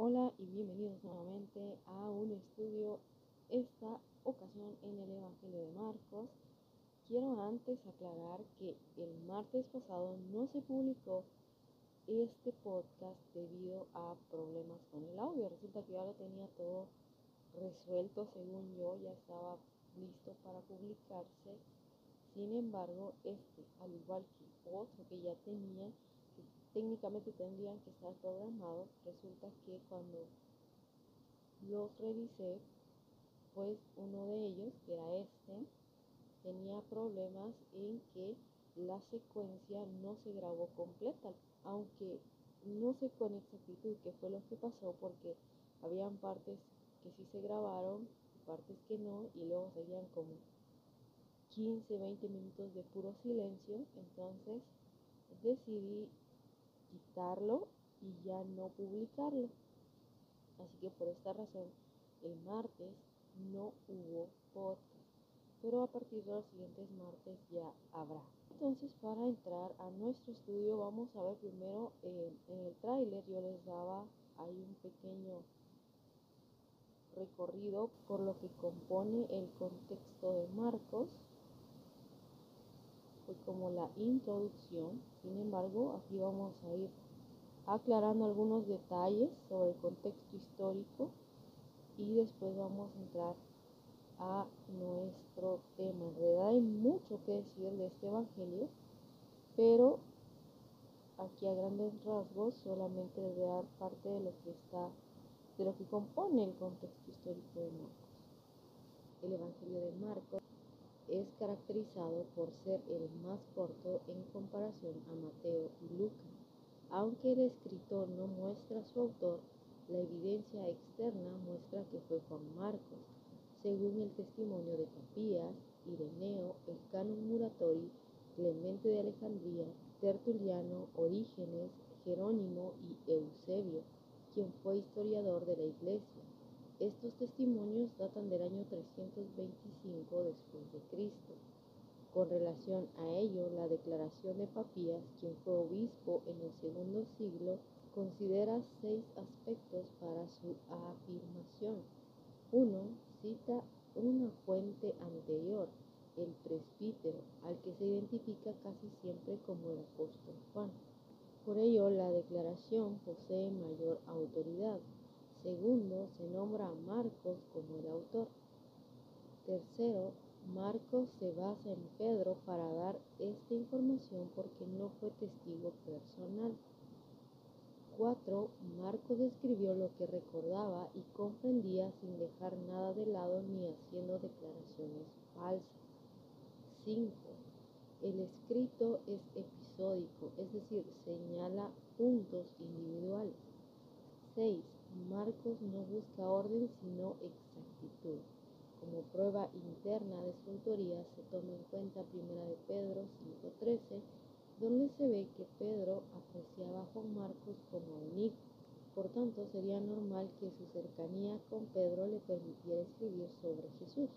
Hola y bienvenidos nuevamente a un estudio, esta ocasión en el Evangelio de Marcos. Quiero antes aclarar que el martes pasado no se publicó este podcast debido a problemas con el audio. Resulta que ya lo tenía todo resuelto según yo, ya estaba listo para publicarse. Sin embargo, este, al igual que otro que ya tenía, técnicamente tendrían que estar programados, resulta que cuando los revisé, pues uno de ellos, que era este, tenía problemas en que la secuencia no se grabó completa, aunque no sé con exactitud qué fue lo que pasó porque habían partes que sí se grabaron partes que no y luego seguían como 15, 20 minutos de puro silencio, entonces decidí quitarlo y ya no publicarlo. Así que por esta razón, el martes no hubo podcast. Pero a partir de los siguientes martes ya habrá. Entonces, para entrar a nuestro estudio, vamos a ver primero eh, en el tráiler. Yo les daba hay un pequeño recorrido por lo que compone el contexto de Marcos como la introducción. Sin embargo, aquí vamos a ir aclarando algunos detalles sobre el contexto histórico y después vamos a entrar a nuestro tema. En realidad hay mucho que decir de este evangelio, pero aquí a grandes rasgos solamente les voy a dar parte de lo que está, de lo que compone el contexto histórico de Marcos. El evangelio de Marcos es caracterizado por ser el más corto en comparación a Mateo y Lucas. Aunque el escritor no muestra su autor, la evidencia externa muestra que fue Juan Marcos, según el testimonio de Papías, Ireneo, el canon Muratori, Clemente de Alejandría, Tertuliano, Orígenes, Jerónimo y Eusebio, quien fue historiador de la Iglesia. Estos testimonios datan del año 325 después de Cristo. Con relación a ello, la declaración de Papías, quien fue obispo en el segundo siglo, considera seis aspectos para su afirmación. Uno, cita una fuente anterior, el presbítero, al que se identifica casi siempre como el apóstol Juan. Por ello, la declaración posee mayor autoridad. Segundo, se nombra a Marcos como el autor. Tercero, Marcos se basa en Pedro para dar esta información porque no fue testigo personal. 4. Marcos escribió lo que recordaba y comprendía sin dejar nada de lado ni haciendo declaraciones falsas. 5. El escrito es episódico, es decir, señala puntos individuales. 6. Marcos no busca orden sino exactitud. Como prueba interna de su autoría se toma en cuenta 1 de Pedro 5.13, donde se ve que Pedro apreciaba a Juan Marcos como un hijo. Por tanto, sería normal que su cercanía con Pedro le permitiera escribir sobre Jesús.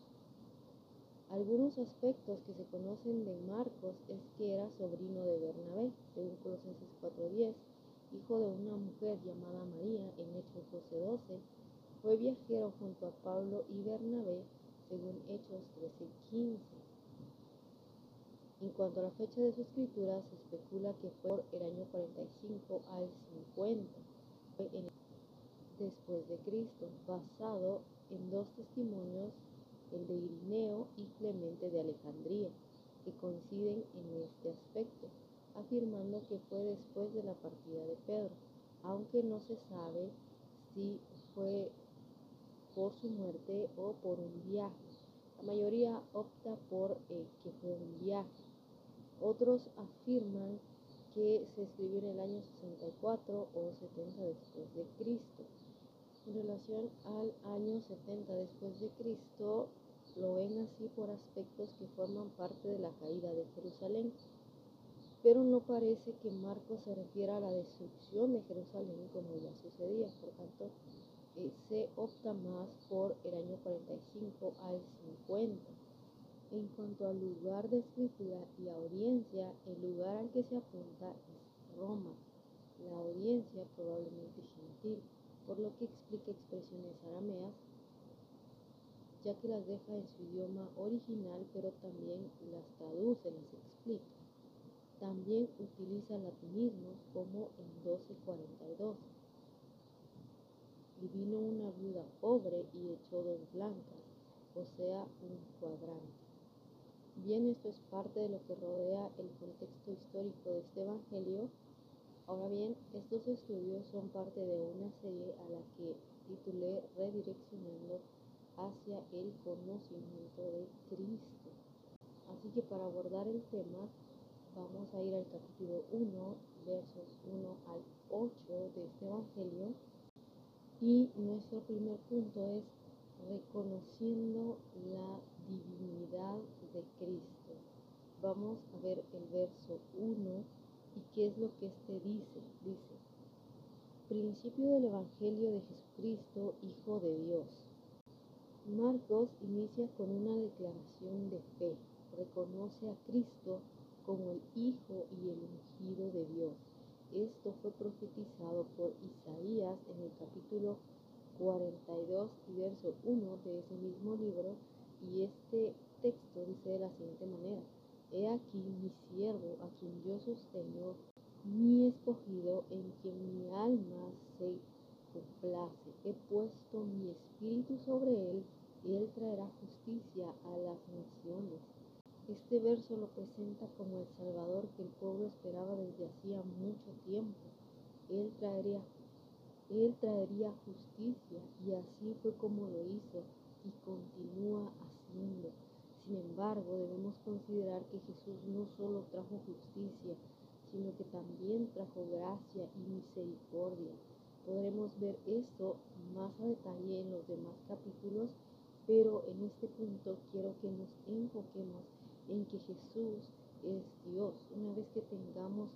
Algunos aspectos que se conocen de Marcos es que era sobrino de Bernabé, según Colosenses 4.10, hijo de una mujer llamada María en Hechos 12:12, fue viajero junto a Pablo y Bernabé, según Hechos 13:15. En cuanto a la fecha de su escritura, se especula que fue por el año 45 al 50 después de Cristo, basado en dos testimonios, el de Irineo y Clemente de Alejandría, que coinciden en este aspecto afirmando que fue después de la partida de Pedro, aunque no se sabe si fue por su muerte o por un viaje. La mayoría opta por eh, que fue un viaje. Otros afirman que se escribió en el año 64 o 70 después de Cristo. En relación al año 70 después de Cristo, lo ven así por aspectos que forman parte de la caída de Jerusalén pero no parece que Marcos se refiera a la destrucción de Jerusalén como ya sucedía. Por tanto, eh, se opta más por el año 45 al 50. En cuanto al lugar de escritura y audiencia, el lugar al que se apunta es Roma, la audiencia probablemente gentil. por lo que explica expresiones arameas, ya que las deja en su idioma original, pero también las traduce, las explica. También utiliza latinismos como en 1242. Y vino una viuda pobre y echó dos blancas, o sea, un cuadrante. Bien, esto es parte de lo que rodea el contexto histórico de este Evangelio. Ahora bien, estos estudios son parte de una serie a la que titulé Redireccionando hacia el conocimiento de Cristo. Así que para abordar el tema vamos a ir al capítulo 1, versos 1 al 8 de este Evangelio. Y nuestro primer punto es reconociendo la divinidad de Cristo. Vamos a ver el verso 1 y qué es lo que éste dice. Dice, principio del Evangelio de Jesucristo, Hijo de Dios. Marcos inicia con una declaración de fe. Reconoce a Cristo como el Hijo y el ungido de Dios. Esto fue profetizado por Isaías en el capítulo 42 y verso 1 de ese mismo libro y este texto dice de la siguiente manera, He aquí mi siervo a quien yo sostengo, mi escogido en quien mi alma se complace. He puesto mi espíritu sobre él y él traerá justicia a las naciones. Este verso lo presenta como el Salvador que el pueblo esperaba desde hacía mucho tiempo. Él traería, él traería justicia y así fue como lo hizo y continúa haciendo. Sin embargo, debemos considerar que Jesús no solo trajo justicia, sino que también trajo gracia y misericordia. Podremos ver esto más a detalle en los demás capítulos, pero en este punto quiero que nos enfoquemos en que Jesús es Dios. Una vez que tengamos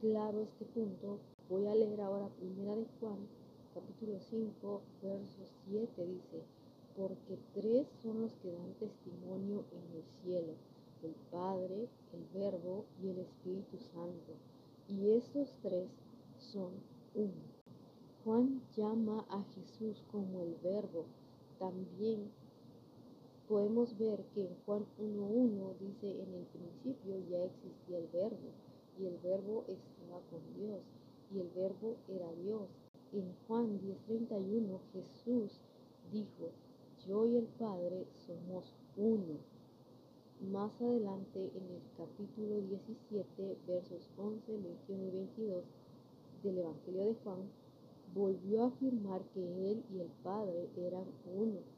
claro este punto, voy a leer ahora primera de Juan, capítulo 5, verso 7 dice, porque tres son los que dan testimonio en el cielo, el Padre, el Verbo y el Espíritu Santo, y estos tres son uno. Juan llama a Jesús como el Verbo. También podemos ver que en Juan 1.1 dice, en el principio ya existía el Verbo, y el Verbo estaba con Dios, y el Verbo era Dios. En Juan 10:31 Jesús dijo, yo y el Padre somos uno. Más adelante en el capítulo 17, versos 11, 21 y 22 del Evangelio de Juan, volvió a afirmar que él y el Padre eran uno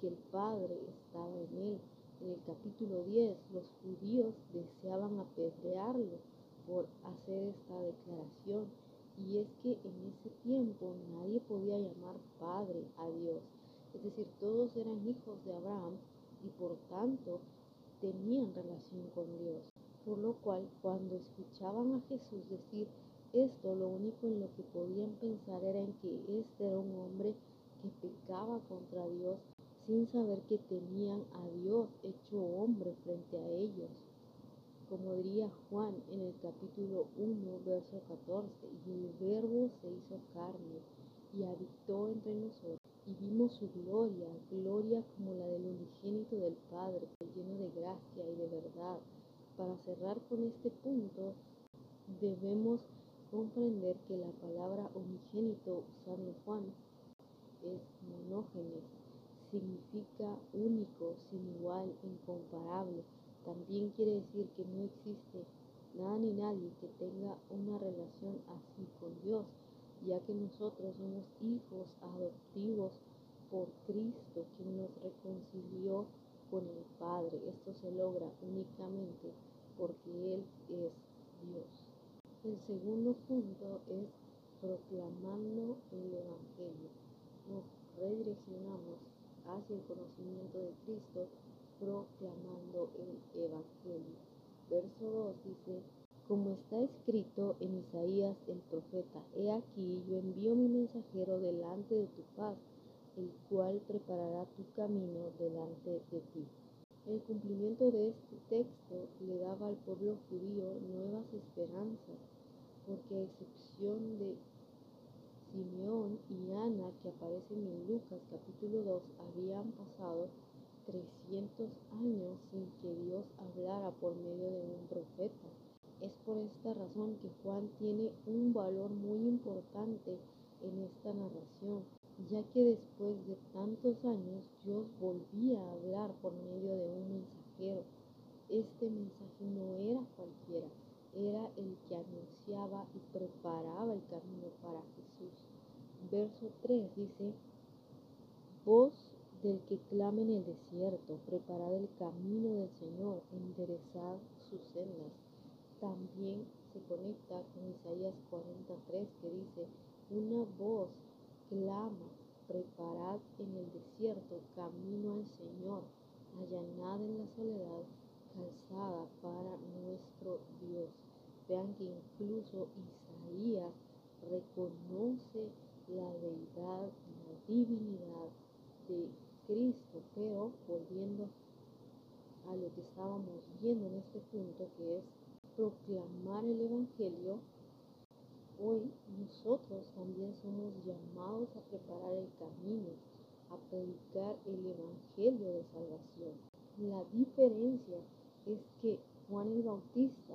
que el Padre estaba en él. En el capítulo 10, los judíos deseaban apedrearlo por hacer esta declaración y es que en ese tiempo nadie podía llamar Padre a Dios. Es decir, todos eran hijos de Abraham y por tanto tenían relación con Dios. Por lo cual, cuando escuchaban a Jesús decir esto, lo único en lo que podían pensar era en que este era un hombre que pecaba contra Dios sin saber que tenían a Dios hecho hombre frente a ellos como diría Juan en el capítulo 1, verso 14, y el verbo se hizo carne y habitó entre nosotros, y vimos su gloria, gloria como la del unigénito del Padre, lleno de gracia y de verdad. Para cerrar con este punto, debemos comprender que la palabra unigénito en Juan es monógenes, significa único, sin igual, incomparable también quiere decir que no existe nada ni nadie que tenga una relación así con Dios, ya que nosotros somos hijos adoptivos por Cristo, quien nos reconcilió con el Padre. Esto se logra únicamente porque Él es Dios. El segundo punto es proclamando el Evangelio. Nos redireccionamos hacia el conocimiento de Cristo proclamando el Evangelio. Verso 2 dice, como está escrito en Isaías el profeta, he aquí yo envío mi mensajero delante de tu paz, el cual preparará tu camino delante de ti. El cumplimiento de este texto le daba al pueblo judío nuevas esperanzas, porque a excepción de Simeón y Ana, que aparecen en Lucas capítulo 2, habían pasado 300 años sin que Dios hablara por medio de un profeta. Es por esta razón que Juan tiene un valor muy importante en esta narración, ya que después de tantos años Dios volvía a hablar por medio de un mensajero. Este mensaje no era cualquiera, era el que anunciaba y preparaba el camino para Jesús. Verso 3 dice, voz del que clama en el desierto, preparad el camino del Señor, enderezad sus sendas también se conecta con Isaías 43 que dice, una voz clama, preparad en el desierto camino al Señor, allanada en la soledad, para nuestro Dios. Vean que incluso Isaías reconoce la deidad, la divinidad de Cristo, pero volviendo a lo que estábamos viendo en este punto, que es proclamar el Evangelio, hoy nosotros también somos llamados a preparar el camino, a predicar el Evangelio de salvación. La diferencia es que Juan el Bautista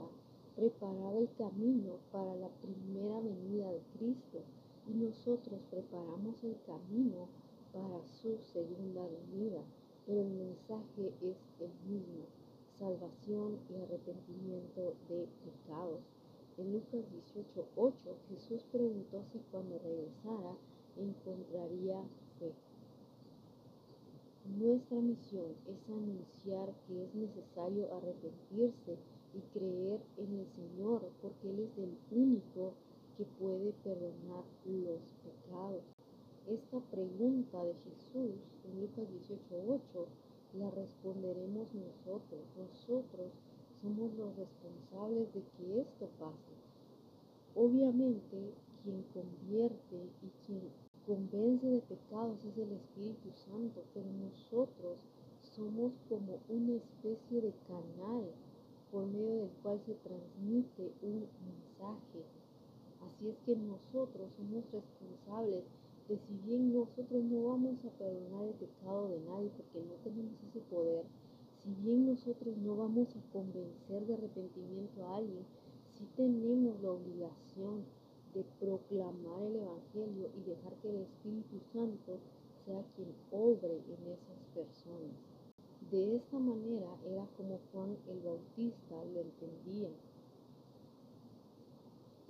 preparaba el camino para la primera venida de Cristo y nosotros preparamos el camino para su segunda venida, pero el mensaje es el mismo salvación y arrepentimiento de pecados. En Lucas 18:8 Jesús preguntó si cuando regresara encontraría fe. Nuestra misión es anunciar que es necesario arrepentirse y creer en el Señor porque Él es el único que puede perdonar los pecados. Esta pregunta de Jesús en Lucas 18:8 la responderemos nosotros. Nosotros somos los responsables de que esto pase. Obviamente, quien convierte y quien convence de pecados es el Espíritu Santo, pero nosotros somos como una especie de canal por medio del cual se transmite un mensaje. Así es que nosotros somos responsables que si bien nosotros no vamos a perdonar el pecado de nadie porque no tenemos ese poder, si bien nosotros no vamos a convencer de arrepentimiento a alguien, sí tenemos la obligación de proclamar el Evangelio y dejar que el Espíritu Santo sea quien obre en esas personas. De esta manera era como Juan el Bautista lo entendía.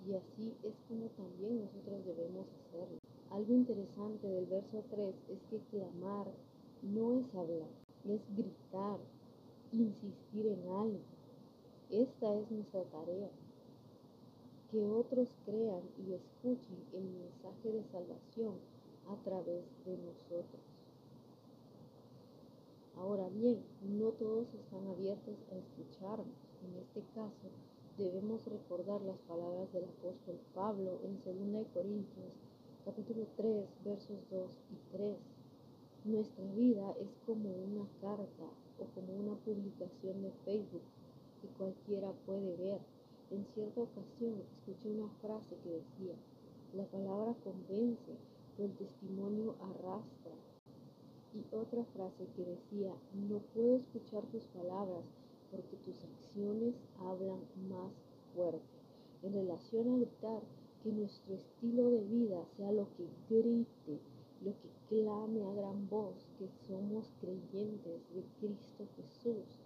Y así es como también nosotros debemos hacerlo. Algo interesante del verso 3 es que clamar no es hablar, es gritar, insistir en algo. Esta es nuestra tarea. Que otros crean y escuchen el mensaje de salvación a través de nosotros. Ahora bien, no todos están abiertos a escucharnos. En este caso, debemos recordar las palabras del apóstol Pablo en 2 Corintios capítulo 3, versos 2 y 3. Nuestra vida es como una carta o como una publicación de Facebook que cualquiera puede ver. En cierta ocasión escuché una frase que decía, la palabra convence, pero el testimonio arrastra. Y otra frase que decía, no puedo escuchar tus palabras porque tus acciones hablan más fuerte. En relación a gritar, que nuestro estilo de vida sea lo que grite, lo que clame a gran voz que somos creyentes de Cristo Jesús,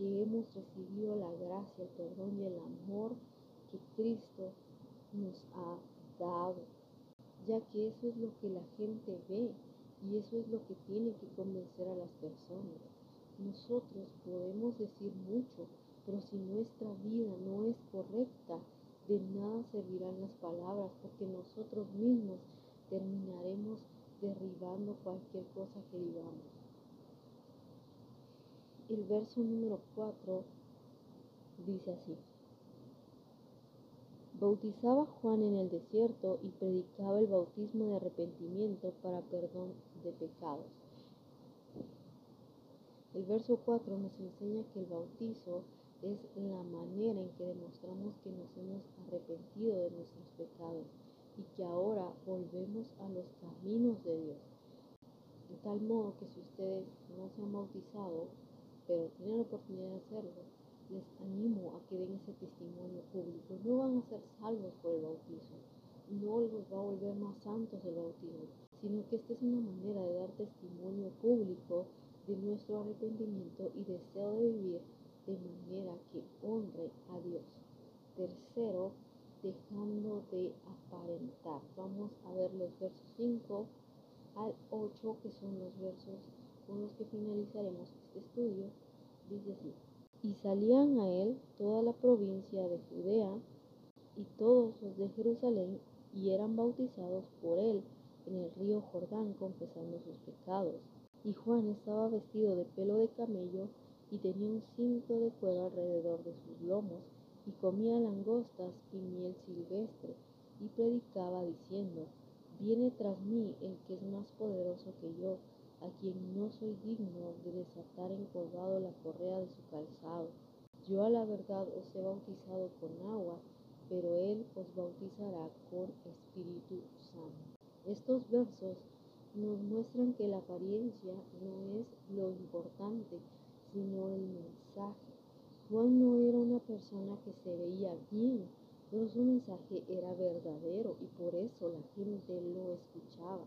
que hemos recibido la gracia, el perdón y el amor que Cristo nos ha dado, ya que eso es lo que la gente ve y eso es lo que tiene que convencer a las personas. Nosotros podemos decir mucho, pero si nuestra vida no es correcta, de nada servirán las palabras porque nosotros mismos terminaremos derribando cualquier cosa que digamos. El verso número 4 dice así. Bautizaba Juan en el desierto y predicaba el bautismo de arrepentimiento para perdón de pecados. El verso 4 nos enseña que el bautizo es la manera en que demostramos que nos hemos arrepentido de nuestros pecados. y que ahora volvemos a los caminos de Dios. De tal modo que si ustedes no se han bautizado, pero tienen la oportunidad de hacerlo, les animo a que den ese testimonio público. No van a ser salvos por el bautismo, no los va a volver más santos el bautismo, sino que esta es una manera de dar testimonio público de nuestro arrepentimiento y deseo de vivir de manera que honre a Dios. Tercero, dejando de aparentar. Vamos a ver los versos 5 al 8, que son los versos con los que finalizaremos Dice así. Y salían a él toda la provincia de Judea y todos los de Jerusalén y eran bautizados por él en el río Jordán confesando sus pecados. Y Juan estaba vestido de pelo de camello y tenía un cinto de cuero alrededor de sus lomos y comía langostas y miel silvestre y predicaba diciendo, viene tras mí el que es más poderoso que yo, a quien no soy digno de desatar encorvado la correa de su calzado. Yo a la verdad os he bautizado con agua, pero él os bautizará con Espíritu Santo. Estos versos nos muestran que la apariencia no es lo importante, sino el mensaje. Juan no era una persona que se veía bien, pero su mensaje era verdadero y por eso la gente lo escuchaba.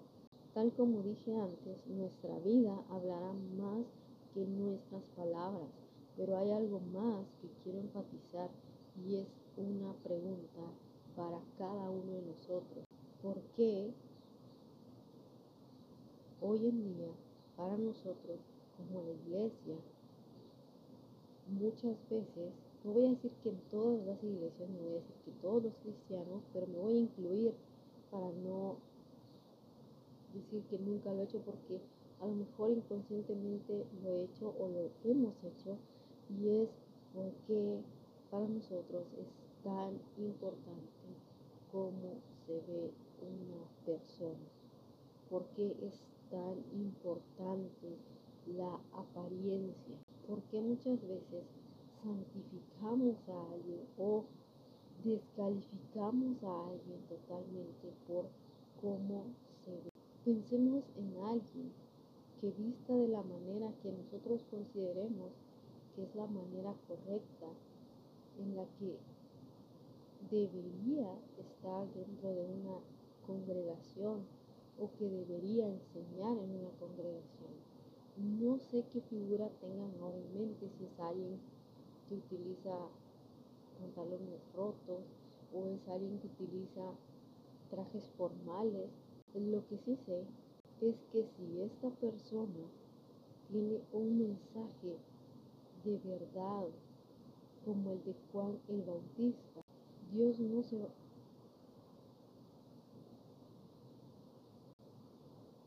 Tal como dije antes, nuestra vida hablará más que nuestras palabras, pero hay algo más que quiero enfatizar y es una pregunta para cada uno de nosotros. ¿Por qué hoy en día para nosotros como la iglesia muchas veces, no voy a decir que en todas las iglesias, no voy a decir que todos los cristianos, pero me voy a incluir para no decir que nunca lo he hecho porque a lo mejor inconscientemente lo he hecho o lo hemos hecho y es porque para nosotros es tan importante cómo se ve una persona, porque es tan importante la apariencia, porque muchas veces santificamos a alguien o descalificamos a alguien totalmente por cómo. Pensemos en alguien que vista de la manera que nosotros consideremos que es la manera correcta en la que debería estar dentro de una congregación o que debería enseñar en una congregación. No sé qué figura tengan ahora en mente, si es alguien que utiliza pantalones rotos o es alguien que utiliza trajes formales. Lo que sí sé es que si esta persona tiene un mensaje de verdad como el de Juan el Bautista, Dios no se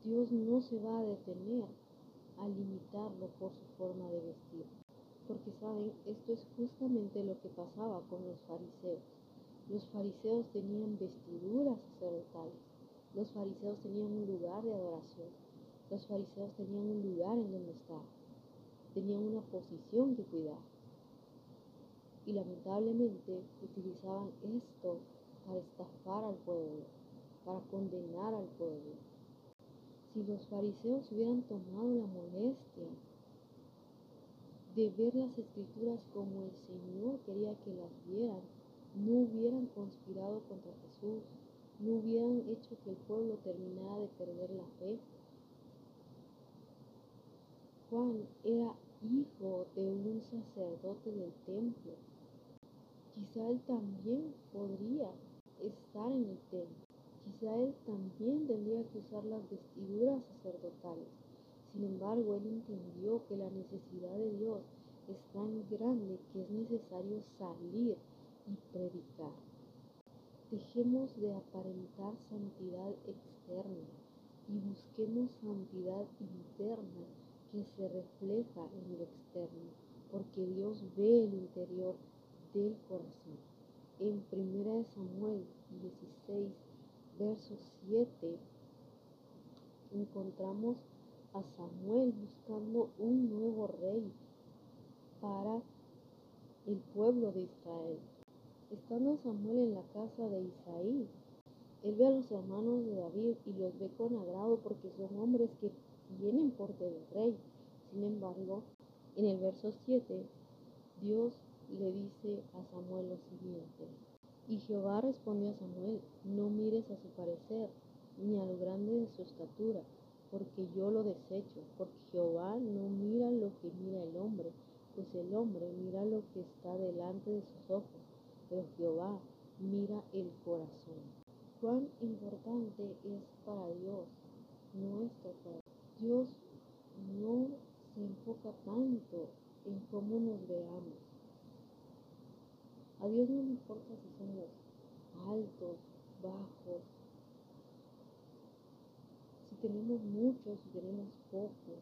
Dios no se va a detener a limitarlo por su forma de vestir. Porque saben, esto es justamente lo que pasaba con los fariseos. Los fariseos tenían vestiduras sacerdotales. Los fariseos tenían un lugar de adoración. Los fariseos tenían un lugar en donde estar. Tenían una posición que cuidar. Y lamentablemente utilizaban esto para estafar al pueblo, para condenar al pueblo. Si los fariseos hubieran tomado la molestia de ver las escrituras como el Señor quería que las vieran, no hubieran conspirado contra Jesús, no hubieran hecho que el pueblo terminara de perder la fe. Juan era hijo de un sacerdote del templo. Quizá él también podría estar en el templo. Quizá él también tendría que usar las vestiduras sacerdotales. Sin embargo, él entendió que la necesidad de Dios es tan grande que es necesario salir y predicar. Dejemos de aparentar santidad externa y busquemos santidad interna que se refleja en el externo, porque Dios ve el interior del corazón. En 1 Samuel 16, verso 7, encontramos a Samuel buscando un nuevo rey para el pueblo de Israel. Estando Samuel en la casa de Isaí, Él ve a los hermanos de David y los ve con agrado porque son hombres que tienen porte de rey. Sin embargo, en el verso 7, Dios le dice a Samuel lo siguiente. Y Jehová respondió a Samuel, no mires a su parecer, ni a lo grande de su estatura, porque yo lo desecho, porque Jehová no mira lo que mira el hombre, pues el hombre mira lo que está delante de sus ojos, pero Jehová mira el corazón. Cuán importante es para Dios nuestro corazón. Dios no se enfoca tanto en cómo nos veamos. A Dios no le importa si somos altos, bajos, si tenemos mucho, si tenemos poco.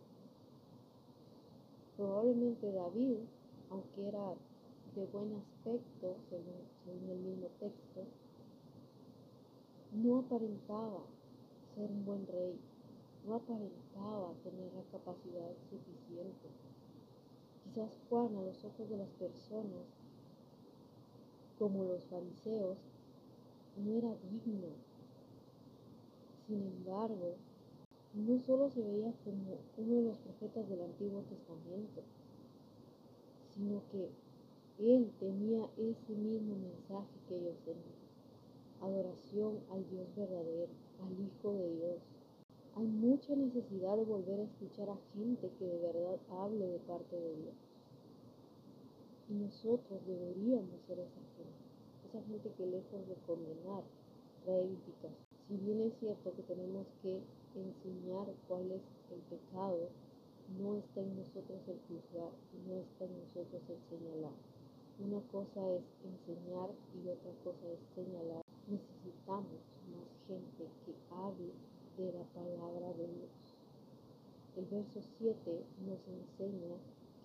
Probablemente David, aunque era de buen aspecto, según, según el mismo texto, no aparentaba ser un buen rey, no aparentaba tener la capacidad suficiente. Quizás Juan a los ojos de las personas, como los fariseos, no era digno. Sin embargo, no solo se veía como uno de los profetas del Antiguo Testamento, sino que él tenía ese mismo mensaje que ellos tenían. Adoración al Dios verdadero, al Hijo de Dios. Hay mucha necesidad de volver a escuchar a gente que de verdad hable de parte de Dios. Y nosotros deberíamos ser esa gente. Esa gente que lejos de condenar, trae edificación. Si bien es cierto que tenemos que enseñar cuál es el pecado, no está en nosotros el juzgar, no está en nosotros el señalar. Una cosa es enseñar y otra cosa es señalar. Necesitamos más gente que hable de la palabra de Dios. El verso 7 nos enseña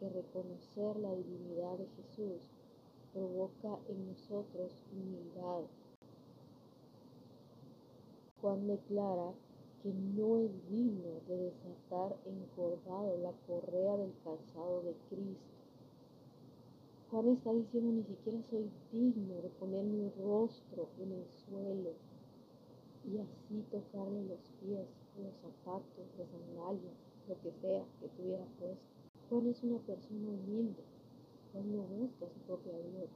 que reconocer la divinidad de Jesús provoca en nosotros humildad. Juan declara que no es digno de desatar encorvado la correa del calzado de Cristo. Juan está diciendo ni siquiera soy digno de poner mi rostro en el suelo y así tocarle los pies, los zapatos, las sandalias, lo que sea que tuviera puesto. Juan es una persona humilde. Juan no busca su propia gloria.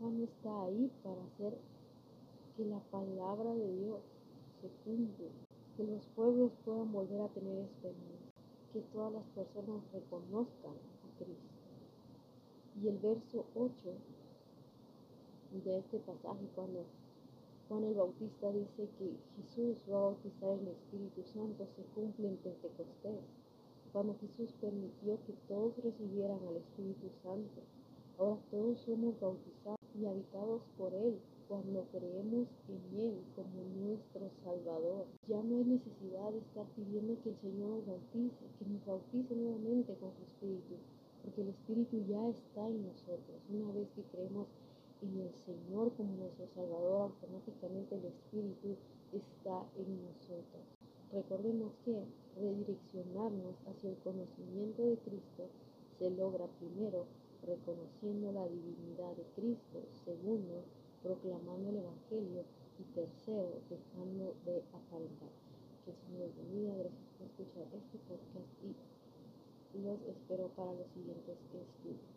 Juan está ahí para hacer que la palabra de Dios se cumpla, que los pueblos puedan volver a tener esperanza, que todas las personas reconozcan a Cristo. Y el verso 8 de este pasaje, cuando Juan el Bautista dice que Jesús va a bautizar en el Espíritu Santo, se cumple en Pentecostés cuando Jesús permitió que todos recibieran al Espíritu Santo. Ahora todos somos bautizados y habitados por Él cuando creemos en Él como nuestro Salvador. Ya no hay necesidad de estar pidiendo que el Señor nos bautice, que nos bautice nuevamente con su Espíritu, porque el Espíritu ya está en nosotros. Una vez que creemos en el Señor como nuestro Salvador, automáticamente el Espíritu está en nosotros. Recordemos que redireccionarnos hacia el conocimiento de Cristo se logra primero reconociendo la divinidad de Cristo, segundo, proclamando el Evangelio y tercero, dejando de aparentar. Que el Señor bendiga, gracias por escuchar este podcast los espero para los siguientes estudios.